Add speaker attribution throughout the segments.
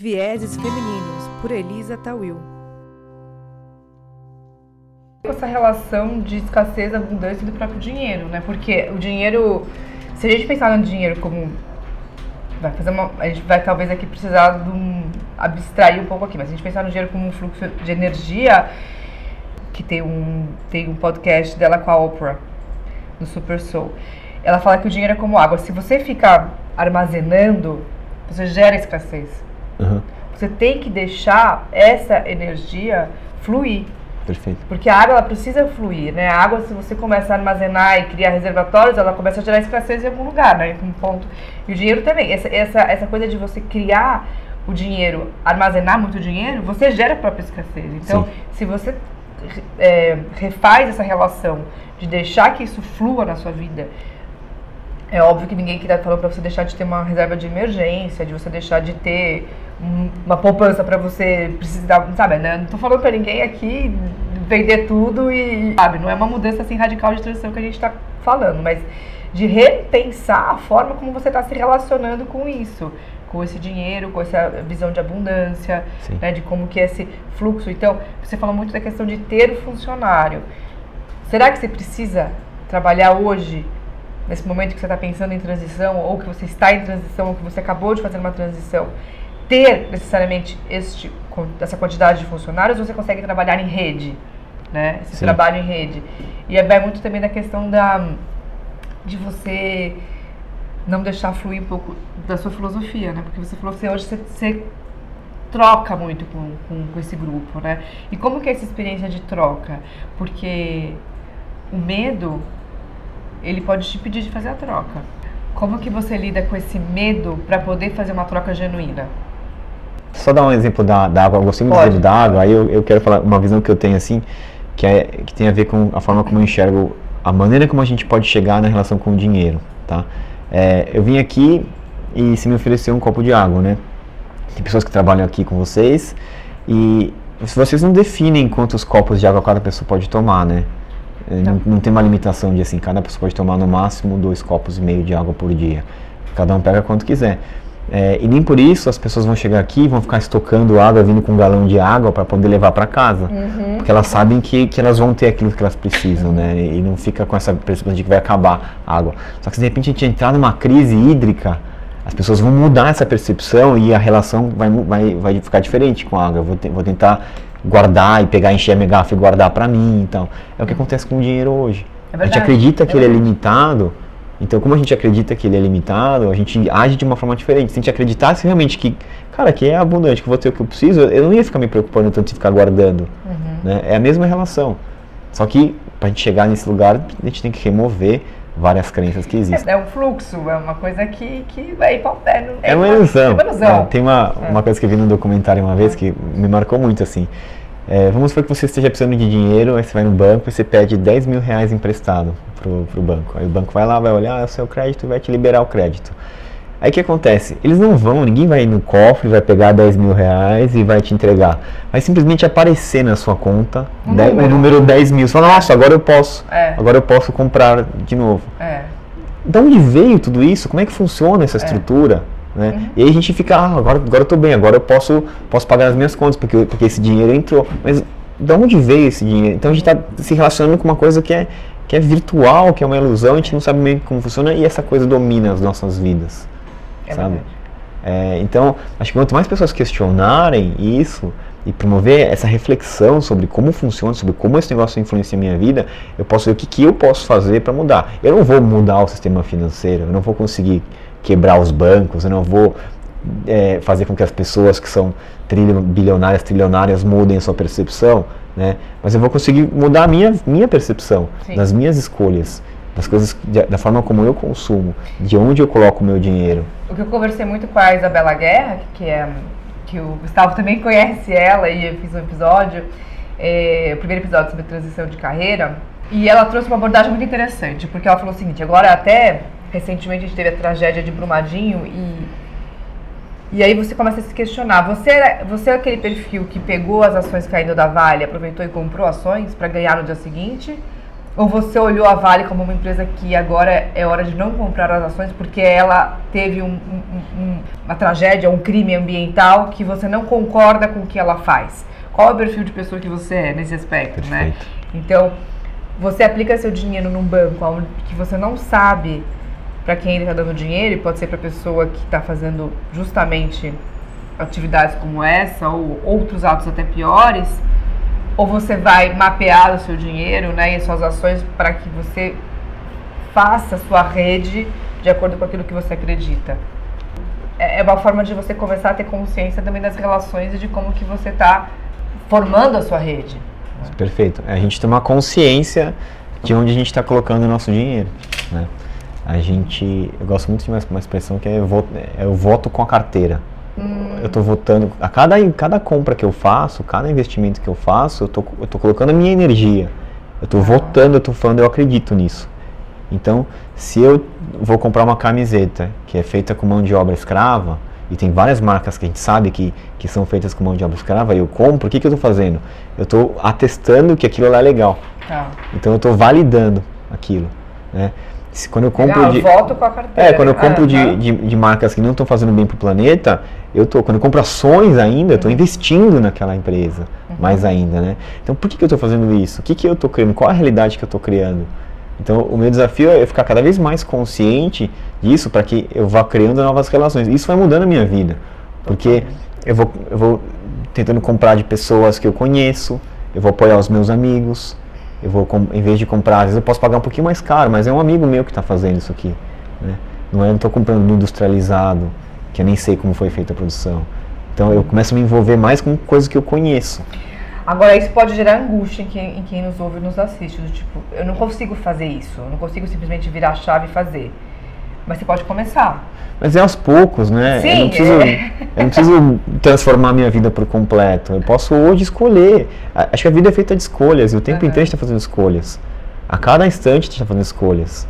Speaker 1: Vieses Femininos, por Elisa Tawil.
Speaker 2: Essa relação de escassez, abundância do próprio dinheiro, né? Porque o dinheiro, se a gente pensar no dinheiro como vai fazer uma, a gente vai talvez aqui precisar de um abstrair um pouco aqui, mas se a gente pensar no dinheiro como um fluxo de energia, que tem um tem um podcast dela com a Oprah no Super Soul. Ela fala que o dinheiro é como água. Se você ficar armazenando, você gera escassez.
Speaker 3: Uhum.
Speaker 2: Você tem que deixar essa energia fluir.
Speaker 3: Perfeito.
Speaker 2: Porque a água ela precisa fluir, né? A água, se você começa a armazenar e criar reservatórios, ela começa a gerar escassez em algum lugar, né? Um ponto. E o dinheiro também. Essa, essa, essa coisa de você criar o dinheiro, armazenar muito dinheiro, você gera a própria escassez. Então,
Speaker 3: Sim.
Speaker 2: se você é, refaz essa relação de deixar que isso flua na sua vida, é óbvio que ninguém que falando pra você deixar de ter uma reserva de emergência, de você deixar de ter uma poupança pra você precisar, sabe, né? Não tô falando pra ninguém aqui vender tudo e, sabe, não é uma mudança assim radical de transição que a gente tá falando, mas de repensar a forma como você tá se relacionando com isso, com esse dinheiro, com essa visão de abundância, né, de como que é esse fluxo. Então, você falou muito da questão de ter o funcionário. Será que você precisa trabalhar hoje, nesse momento que você está pensando em transição, ou que você está em transição, ou que você acabou de fazer uma transição, ter necessariamente este, essa quantidade de funcionários, você consegue trabalhar em rede? Né? Esse
Speaker 3: Sim.
Speaker 2: trabalho em rede. E aí vai muito também da questão da, de você não deixar fluir um pouco da sua filosofia, né? Porque você falou que hoje você, você troca muito com, com, com esse grupo, né? E como que é essa experiência de troca? Porque o medo, ele pode te pedir de fazer a troca. Como que você lida com esse medo para poder fazer uma troca genuína?
Speaker 3: Só dar um exemplo da, da água. Eu gostei muito
Speaker 2: Pode.
Speaker 3: da água. Aí eu, eu quero falar uma visão que eu tenho assim, que, é, que tem a ver com a forma como eu enxergo a maneira como a gente pode chegar na relação com o dinheiro, tá? É, eu vim aqui e se me ofereceu um copo de água, né? Tem pessoas que trabalham aqui com vocês e vocês não definem quantos copos de água cada pessoa pode tomar, né? É, Não, não tem uma limitação de assim, cada pessoa pode tomar no máximo dois copos e meio de água por dia. Cada um pega quanto quiser. É, e nem por isso as pessoas vão chegar aqui e vão ficar estocando água, vindo com um galão de água para poder levar para casa. Porque elas sabem que, que elas vão ter aquilo que elas precisam, né? E não fica com essa percepção de que vai acabar a água. Só que se de repente a gente entrar numa crise hídrica, as pessoas vão mudar essa percepção e a relação vai, vai, vai ficar diferente com a água. Eu vou, te- vou tentar guardar e pegar, encher a minha garrafa e guardar para mim. Então, é o que acontece com o dinheiro hoje.
Speaker 2: É
Speaker 3: a gente acredita
Speaker 2: é
Speaker 3: que ele é limitado, então como a gente acredita que ele é limitado, a gente age de uma forma diferente. Se a gente acreditasse realmente que, cara, que é abundante, que vou ter o que eu preciso, eu não ia ficar me preocupando tanto de ficar guardando. né? É a mesma relação. Só que pra gente chegar nesse lugar, a gente tem que remover várias crenças que existem.
Speaker 2: É um fluxo, é uma coisa que, que vai para o
Speaker 3: É uma ilusão.
Speaker 2: É uma ilusão.
Speaker 3: É, tem uma, uma coisa que eu vi no documentário uma vez que me marcou muito assim. É, vamos supor que você esteja precisando de dinheiro, aí você vai no banco e você pede 10 mil reais emprestado pro, pro banco. Aí o banco vai lá, vai olhar o seu crédito e vai te liberar o crédito. Aí o que acontece? Eles não vão, ninguém vai no cofre, vai pegar 10 mil reais e vai te entregar. Vai simplesmente aparecer na sua conta
Speaker 2: Um
Speaker 3: de-
Speaker 2: número.
Speaker 3: o número 10 mil. Você fala, nossa, agora eu posso.
Speaker 2: É.
Speaker 3: Agora eu posso comprar de novo.
Speaker 2: É.
Speaker 3: De onde veio tudo isso? Como é que funciona essa estrutura? Né? E aí a gente fica, ah, agora, agora eu tô bem, agora eu posso, posso pagar as minhas contas, porque, porque esse dinheiro entrou. Mas de onde veio esse dinheiro? Então a gente está se relacionando com uma coisa que é, que é virtual, que é uma ilusão, a gente não sabe meio como funciona e essa coisa domina as nossas vidas.
Speaker 2: É
Speaker 3: sabe? É, então, acho que quanto mais pessoas questionarem isso e promover essa reflexão sobre como funciona, sobre como esse negócio influencia a minha vida, eu posso ver o que, que eu posso fazer para mudar. Eu não vou mudar o sistema financeiro, eu não vou conseguir quebrar os bancos, eu não vou é, fazer com que as pessoas que são trilho, bilionárias, trilionárias mudem a sua percepção, né? mas eu vou conseguir mudar a minha, minha percepção,
Speaker 2: Sim.
Speaker 3: das minhas escolhas, das coisas, da forma como eu consumo, de onde eu coloco o meu dinheiro.
Speaker 2: O que eu conversei muito com a Isabela Guerra, que é que o Gustavo também conhece ela e eu fiz um episódio, é, o primeiro episódio sobre transição de carreira, e ela trouxe uma abordagem muito interessante, porque ela falou o seguinte, agora até recentemente a gente teve a tragédia de Brumadinho e e aí você começa a se questionar, você era, você é aquele perfil que pegou as ações caindo da Vale, aproveitou e comprou ações para ganhar no dia seguinte? Ou você olhou a Vale como uma empresa que agora é hora de não comprar as ações porque ela teve um, um, um, uma tragédia, um crime ambiental que você não concorda com o que ela faz? Qual é o perfil de pessoa que você é nesse aspecto, né?
Speaker 3: Perfeito.
Speaker 2: Então, você aplica seu dinheiro num banco que você não sabe para quem ele está dando dinheiro, e pode ser para pessoa que está fazendo justamente atividades como essa ou outros atos até piores, ou você vai mapear o seu dinheiro né, e as suas ações para que você faça a sua rede de acordo com aquilo que você acredita. É, é uma forma de você começar a ter consciência também das relações e de como que você está formando a sua rede.
Speaker 3: Perfeito. É a gente tomar consciência de onde a gente está colocando o nosso dinheiro. Né? A gente, eu gosto muito de uma, uma expressão que é, voto, é eu voto com a carteira. Hum. Eu estou votando, a cada, cada compra que eu faço, cada investimento que eu faço, eu estou eu tô colocando a minha energia. Eu estou ah. votando, eu estou falando, eu acredito nisso. Então, se eu vou comprar uma camiseta que é feita com mão de obra escrava, e tem várias marcas que a gente sabe que, que são feitas com mão de obra escrava, e eu compro, o que, que eu estou fazendo? Eu estou atestando que aquilo lá é legal. Tá. Então eu estou validando aquilo. Né? Se, quando eu compro
Speaker 2: Legal,
Speaker 3: de.
Speaker 2: Volto com a carteira.
Speaker 3: É, quando eu compro ah, de, tá. de, de, marcas que não estão fazendo bem para o planeta, eu tô, quando eu compro ações ainda, eu estou uhum. investindo naquela empresa, uhum. mais ainda, né? Então por que, que eu estou fazendo isso? O que, que eu estou criando? Qual a realidade que eu estou criando? Então o meu desafio é ficar cada vez mais consciente disso para que eu vá criando novas relações. Isso vai mudando a minha vida, porque eu vou, eu vou tentando comprar de pessoas que eu conheço, eu vou apoiar os meus amigos, eu vou, em vez de comprar, às vezes eu posso pagar um pouquinho mais caro, mas é um amigo meu que está fazendo isso aqui. Né? Não é, não estou comprando industrializado, que eu nem sei como foi feita a produção. Então eu começo a me envolver mais com coisas que eu conheço.
Speaker 2: Agora, isso pode gerar angústia em quem, em quem nos ouve e nos assiste. Tipo, eu não consigo fazer isso, eu não consigo simplesmente virar a chave e fazer. Mas você pode começar.
Speaker 3: Mas é aos poucos, né?
Speaker 2: Sim,
Speaker 3: eu, não preciso, é. eu não preciso transformar minha vida por completo. Eu posso hoje escolher. Acho que a vida é feita de escolhas e o tempo uhum. inteiro a gente está fazendo escolhas. A cada instante a gente está fazendo escolhas.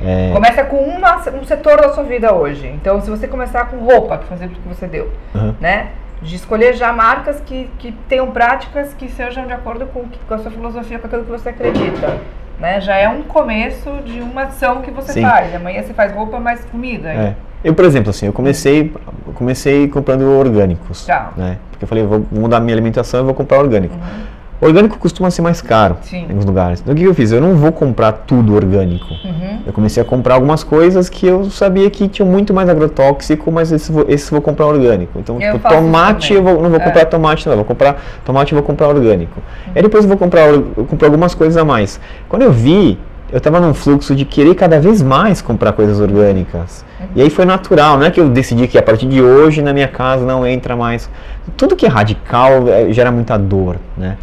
Speaker 2: É... Começa com uma, um setor da sua vida hoje. Então, se você começar com roupa, que foi o exemplo que você deu, uhum. né? de escolher já marcas que, que tenham práticas que sejam de acordo com, com a sua filosofia, com aquilo que você acredita. Né? Já é um começo de uma ação que você Sim. faz. Amanhã você faz roupa, mais comida.
Speaker 3: É. Eu, por exemplo, assim, eu comecei, comecei comprando orgânicos. Tá. Né? Porque eu falei, vou mudar minha alimentação e vou comprar orgânico. Uhum. Orgânico costuma ser mais caro Sim. em alguns lugares. Então o que eu fiz? Eu não vou comprar tudo orgânico. Uhum. Eu comecei a comprar algumas coisas que eu sabia que tinham muito mais agrotóxico, mas esse vou, esse vou comprar orgânico. Então, eu tipo, tomate eu vou, não vou é. comprar tomate, não. Eu vou comprar tomate e vou comprar orgânico. Uhum. Aí depois eu vou comprar, eu comprar algumas coisas a mais. Quando eu vi, eu estava num fluxo de querer cada vez mais comprar coisas orgânicas. Uhum. E aí foi natural, não é que eu decidi que a partir de hoje na minha casa não entra mais. Tudo que é radical é, gera muita dor, né?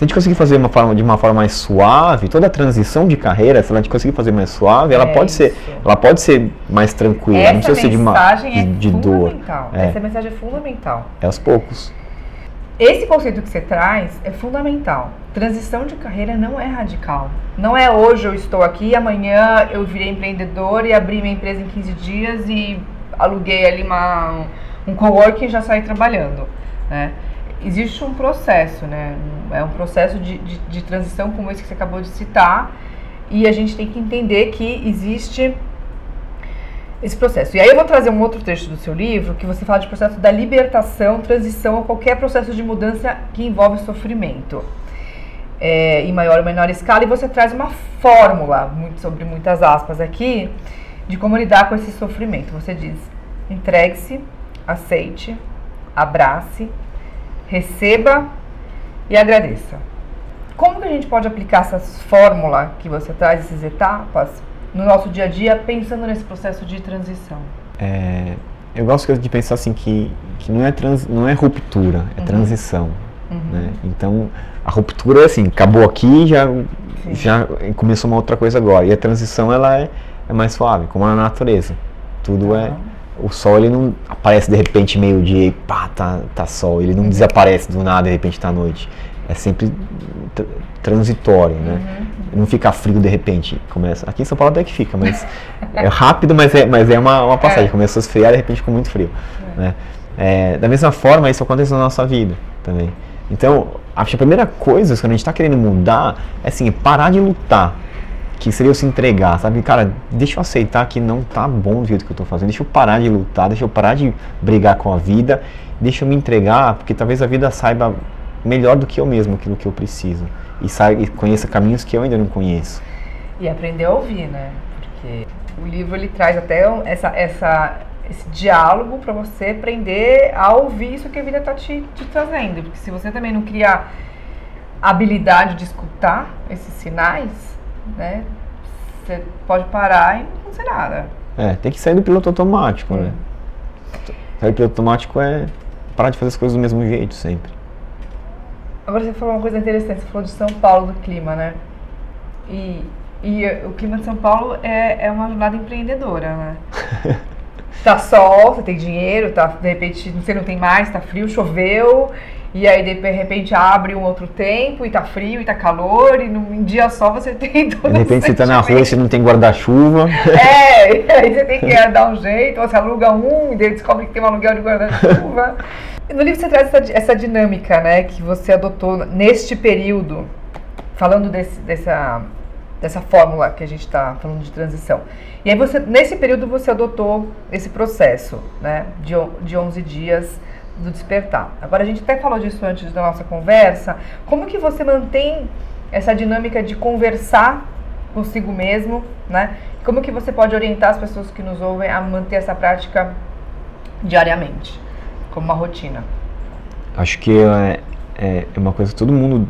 Speaker 3: Se a gente conseguir fazer uma forma, de uma forma mais suave, toda a transição de carreira, se a gente conseguir fazer mais suave, ela, é pode, ser, ela pode ser mais tranquila,
Speaker 2: Essa
Speaker 3: não precisa ser de, uma,
Speaker 2: de, de é dor. É. Essa mensagem é fundamental.
Speaker 3: É aos poucos.
Speaker 2: Esse conceito que você traz é fundamental. Transição de carreira não é radical. Não é hoje eu estou aqui, amanhã eu virei empreendedor e abri minha empresa em 15 dias e aluguei ali uma, um coworking e já saí trabalhando. Né? Existe um processo, né? É um processo de, de, de, transição como esse que você acabou de citar, e a gente tem que entender que existe esse processo. E aí eu vou trazer um outro texto do seu livro que você fala de processo da libertação, transição a qualquer processo de mudança que envolve sofrimento. É, em maior ou menor escala, e você traz uma fórmula, muito, sobre muitas aspas aqui, de como lidar com esse sofrimento. Você diz: entregue-se, aceite, abrace, receba e agradeça. Como que a gente pode aplicar essas fórmulas que você traz, essas etapas, no nosso dia a dia, pensando nesse processo de transição?
Speaker 3: É, eu gosto de pensar assim que, que não, é trans, não é ruptura, é uhum. transição. Uhum. Né? Então, a ruptura é assim, acabou aqui já já começou uma outra coisa agora. E a transição ela é, é mais suave, como a natureza. Tudo uhum. é o sol ele não aparece de repente meio-dia e pá, tá, tá sol. Ele não desaparece do nada de repente tá noite. É sempre tr transitório, né? Uhum. Não fica frio de repente. Começa. Aqui em São Paulo até que fica, mas é rápido, mas é, mas é uma, uma passagem. É. Começou a esfriar de repente ficou muito frio. É. Né? É, da mesma forma, isso acontece na nossa vida também. Então, acho que a primeira coisa, quando a gente está querendo mudar, é assim, parar de lutar que seria eu se entregar, sabe? Cara, deixa eu aceitar que não tá bom do jeito que eu tô fazendo, deixa eu parar de lutar, deixa eu parar de brigar com a vida, deixa eu me entregar, porque talvez a vida saiba melhor do que eu mesmo aquilo que eu preciso e, saiba, e conheça caminhos que eu ainda não conheço.
Speaker 2: E aprender a ouvir, né? Porque o livro ele traz até essa, essa, esse diálogo para você aprender a ouvir isso que a vida está te, te trazendo. Porque se você também não criar habilidade de escutar esses sinais, né? Você pode parar e não acontecer nada.
Speaker 3: É, tem que sair do piloto automático, né? Sair do piloto automático é parar de fazer as coisas do mesmo jeito sempre.
Speaker 2: Agora você falou uma coisa interessante, você falou de São Paulo, do clima, né? E, e o clima de São Paulo é, é uma jornada empreendedora, né? tá sol, você tem dinheiro, tá, de repente você não tem mais, tá frio, choveu, e aí de repente abre um outro tempo e tá frio e tá calor, e num dia só você tem todo
Speaker 3: De repente você tá na rua e você não tem guarda-chuva.
Speaker 2: É, aí você tem que dar um jeito, você aluga um, e daí descobre que tem um aluguel de guarda-chuva. No livro você traz essa, essa dinâmica, né, que você adotou neste período, falando desse, dessa, dessa fórmula que a gente está falando de transição. E aí você, nesse período você adotou esse processo, né, de, de 11 dias do despertar. Agora a gente até falou disso antes da nossa conversa. Como que você mantém essa dinâmica de conversar consigo mesmo, né? Como que você pode orientar as pessoas que nos ouvem a manter essa prática diariamente, como uma rotina?
Speaker 3: Acho que é, é, é uma coisa que todo mundo,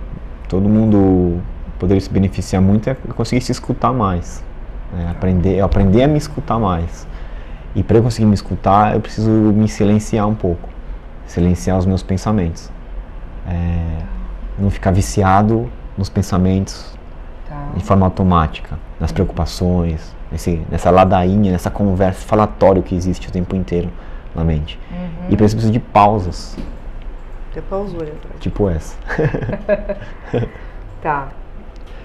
Speaker 3: todo mundo poderia se beneficiar muito é conseguir se escutar mais, né? aprender, aprender a me escutar mais. E para eu conseguir me escutar, eu preciso me silenciar um pouco silenciar os meus pensamentos. É, não ficar viciado nos pensamentos tá. de forma automática, nas preocupações, nesse, nessa ladainha, nessa conversa, falatório que existe o tempo inteiro na mente. Uhum. E para isso precisa de pausas.
Speaker 2: Ter pausura.
Speaker 3: Tipo essa.
Speaker 2: tá.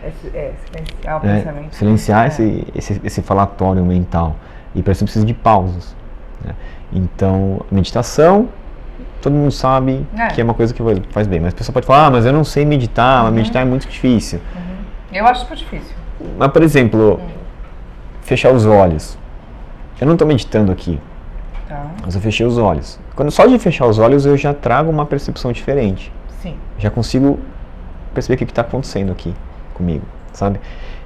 Speaker 2: Esse, é, silenciar o é, pensamento.
Speaker 3: Silenciar é. esse, esse, esse falatório mental. E para isso precisa de pausas. Né? Então, meditação todo mundo sabe é. que é uma coisa que faz bem. Mas a pessoa pode falar, ah, mas eu não sei meditar, uhum. meditar é muito difícil.
Speaker 2: Uhum. Eu acho super difícil.
Speaker 3: Mas, por exemplo, uhum. fechar os olhos. Eu não estou meditando aqui. Tá. Mas eu fechei os olhos. Quando só de fechar os olhos eu já trago uma percepção diferente.
Speaker 2: Sim.
Speaker 3: Já consigo perceber o que está acontecendo aqui comigo, sabe?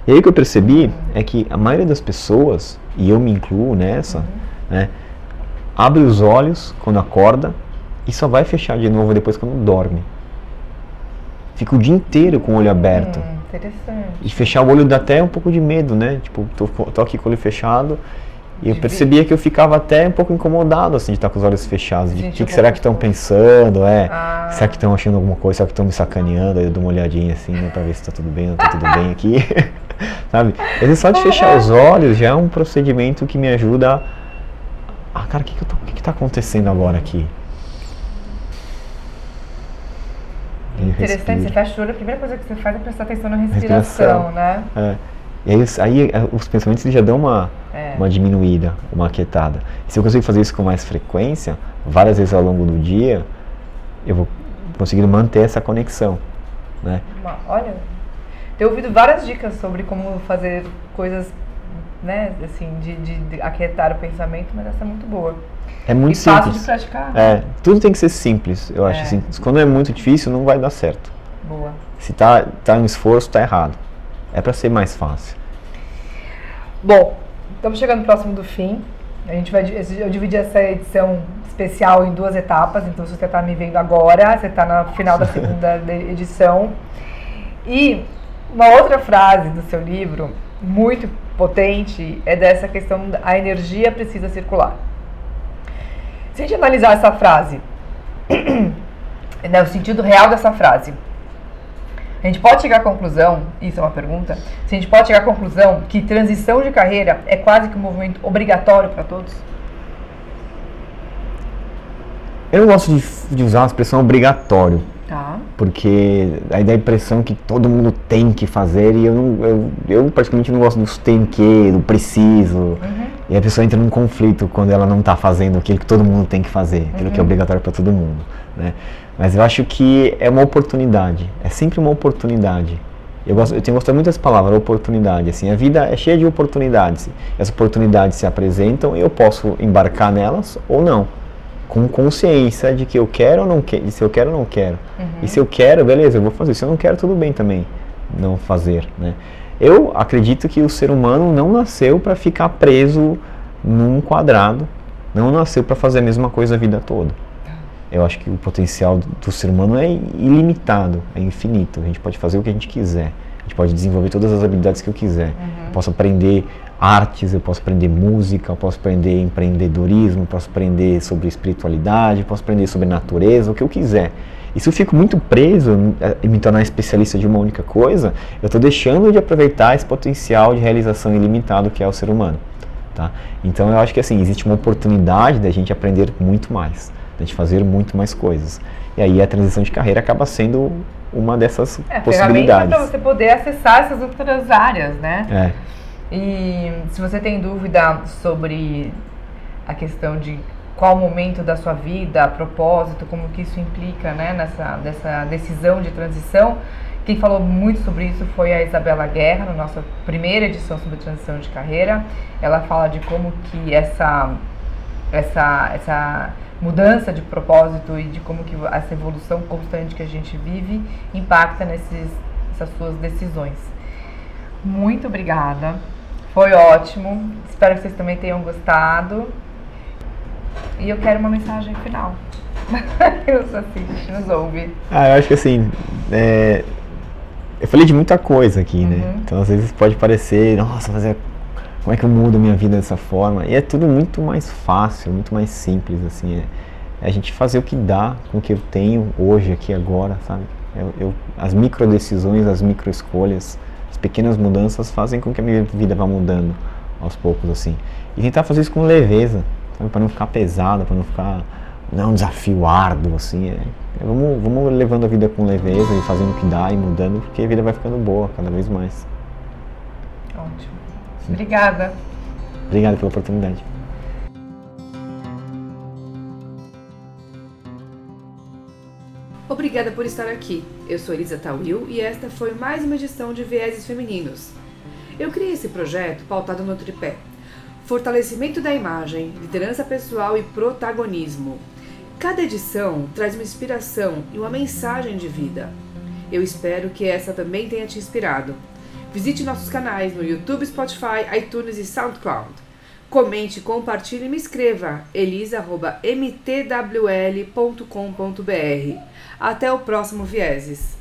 Speaker 3: E aí o que eu percebi uhum. é que a maioria das pessoas, e eu me incluo nessa, uhum. né, abre os olhos quando acorda e só vai fechar de novo depois quando dorme. Fica o dia inteiro com o olho aberto. Hum,
Speaker 2: interessante.
Speaker 3: E fechar o olho dá até um pouco de medo, né? Tipo, tô, tô aqui com o olho fechado. E eu percebia que eu ficava até um pouco incomodado, assim, de estar com os olhos fechados. De o que, que será que estão pensando, é? Ah. Será que estão achando alguma coisa? Será que estão me sacaneando? Aí eu dou uma olhadinha assim, né, pra ver se tá tudo bem, não tá tudo bem aqui. Sabe? Vezes só de fechar os olhos já é um procedimento que me ajuda a... Ah, cara, o que que, tô... que que tá acontecendo agora aqui?
Speaker 2: Interessante, você fecha o olho, a primeira coisa que você faz é prestar atenção na respiração, respiração. né? É.
Speaker 3: E aí, aí, é, os pensamentos já dão uma, é. uma diminuída, uma aquietada. E se eu conseguir fazer isso com mais frequência, várias vezes ao longo do dia, eu vou conseguir manter essa conexão. Né?
Speaker 2: Olha, tenho ouvido várias dicas sobre como fazer coisas, né, assim, de, de, de aquietar o pensamento, mas essa é muito boa.
Speaker 3: É muito
Speaker 2: e
Speaker 3: simples.
Speaker 2: fácil de praticar.
Speaker 3: É, tudo tem que ser simples, eu acho é. assim. Quando é muito difícil, não vai dar certo.
Speaker 2: Boa.
Speaker 3: Se tá, tá em esforço, tá errado. É para ser mais fácil.
Speaker 2: Bom, estamos chegando próximo do fim. A gente vai, eu dividi essa edição especial em duas etapas, então se você está me vendo agora, você está no final da segunda edição. E uma outra frase do seu livro, muito potente, é dessa questão a energia precisa circular. Se a gente analisar essa frase, né, o sentido real dessa frase, a gente pode chegar à conclusão, isso é uma pergunta, se a gente pode chegar à conclusão que transição de carreira é quase que um movimento obrigatório para todos?
Speaker 3: Eu não gosto de, de usar a expressão obrigatório.
Speaker 2: Tá.
Speaker 3: Porque aí dá a impressão que todo mundo tem que fazer e eu, não, eu, eu praticamente não gosto dos tem que, do preciso. Uhum. E a pessoa entra num conflito quando ela não está fazendo aquilo que todo mundo tem que fazer, aquilo uhum. que é uhum. obrigatório para todo mundo. Né? Mas eu acho que é uma oportunidade, é sempre uma oportunidade Eu, gosto, eu tenho gostado muito dessa palavra, oportunidade. Assim, a vida é cheia de oportunidades. As oportunidades se apresentam e eu posso embarcar nelas ou não. Com consciência de que eu quero ou não quero, se eu quero ou não quero. Uhum. E se eu quero, beleza, eu vou fazer. Se eu não quero, tudo bem também não fazer. Né? Eu acredito que o ser humano não nasceu para ficar preso num quadrado, não nasceu para fazer a mesma coisa a vida toda. Eu acho que o potencial do, ser humano é ilimitado, é infinito. A gente pode fazer o que a gente quiser. A gente pode desenvolver todas as habilidades que eu quiser. Uhum. Eu posso aprender artes, eu posso aprender música, eu posso aprender empreendedorismo, eu posso aprender sobre espiritualidade, eu posso aprender sobre natureza, o que eu quiser. E se eu fico muito preso em me tornar especialista de uma única coisa, eu estou deixando de aproveitar esse potencial de realização ilimitado que é o ser humano. Tá? Então eu acho que assim, existe uma oportunidade da gente aprender muito mais a gente fazer muito mais coisas. E aí a transição de carreira acaba sendo uma dessas é, possibilidades.
Speaker 2: para você poder acessar essas outras áreas, né? É. E se você tem dúvida sobre a questão de qual momento da sua vida, propósito, como que isso implica, né, nessa dessa decisão de transição, quem falou muito sobre isso foi a Isabela Guerra, na nossa primeira edição sobre transição de carreira. Ela fala de como que essa essa essa mudança de propósito e de como que essa evolução constante que a gente vive impacta nesses, nessas suas decisões. Muito obrigada. Foi ótimo. Espero que vocês também tenham gostado. E eu quero uma mensagem final. eu sou assiste, nos ouve.
Speaker 3: Ah, eu acho que assim. É... Eu falei de muita coisa aqui, né? uhum. Então às vezes pode parecer, nossa, mas é como é que eu mudo a minha vida dessa forma? E é tudo muito mais fácil, muito mais simples, assim. É, é a gente fazer o que dá com o que eu tenho hoje, aqui, agora, sabe? Eu, eu, as micro decisões, as micro escolhas, as pequenas mudanças fazem com que a minha vida vá mudando aos poucos, assim. E tentar fazer isso com leveza? Para não ficar pesado, para não ficar não é um desafio árduo, assim. É, é, vamos, vamos levando a vida com leveza e fazendo o que dá e mudando, porque a vida vai ficando boa cada vez mais.
Speaker 2: Ótimo. Obrigada.
Speaker 3: Obrigado pela oportunidade.
Speaker 1: Obrigada por estar aqui. Eu sou Elisa Tawil e esta foi mais uma edição de Vieses Femininos. Eu criei esse projeto pautado no tripé: fortalecimento da imagem, liderança pessoal e protagonismo. Cada edição traz uma inspiração e uma mensagem de vida. Eu espero que essa também tenha te inspirado. Visite nossos canais no YouTube, Spotify, iTunes e SoundCloud. Comente, compartilhe e me escreva elisa.mtwl.com.br. Até o próximo Vieses.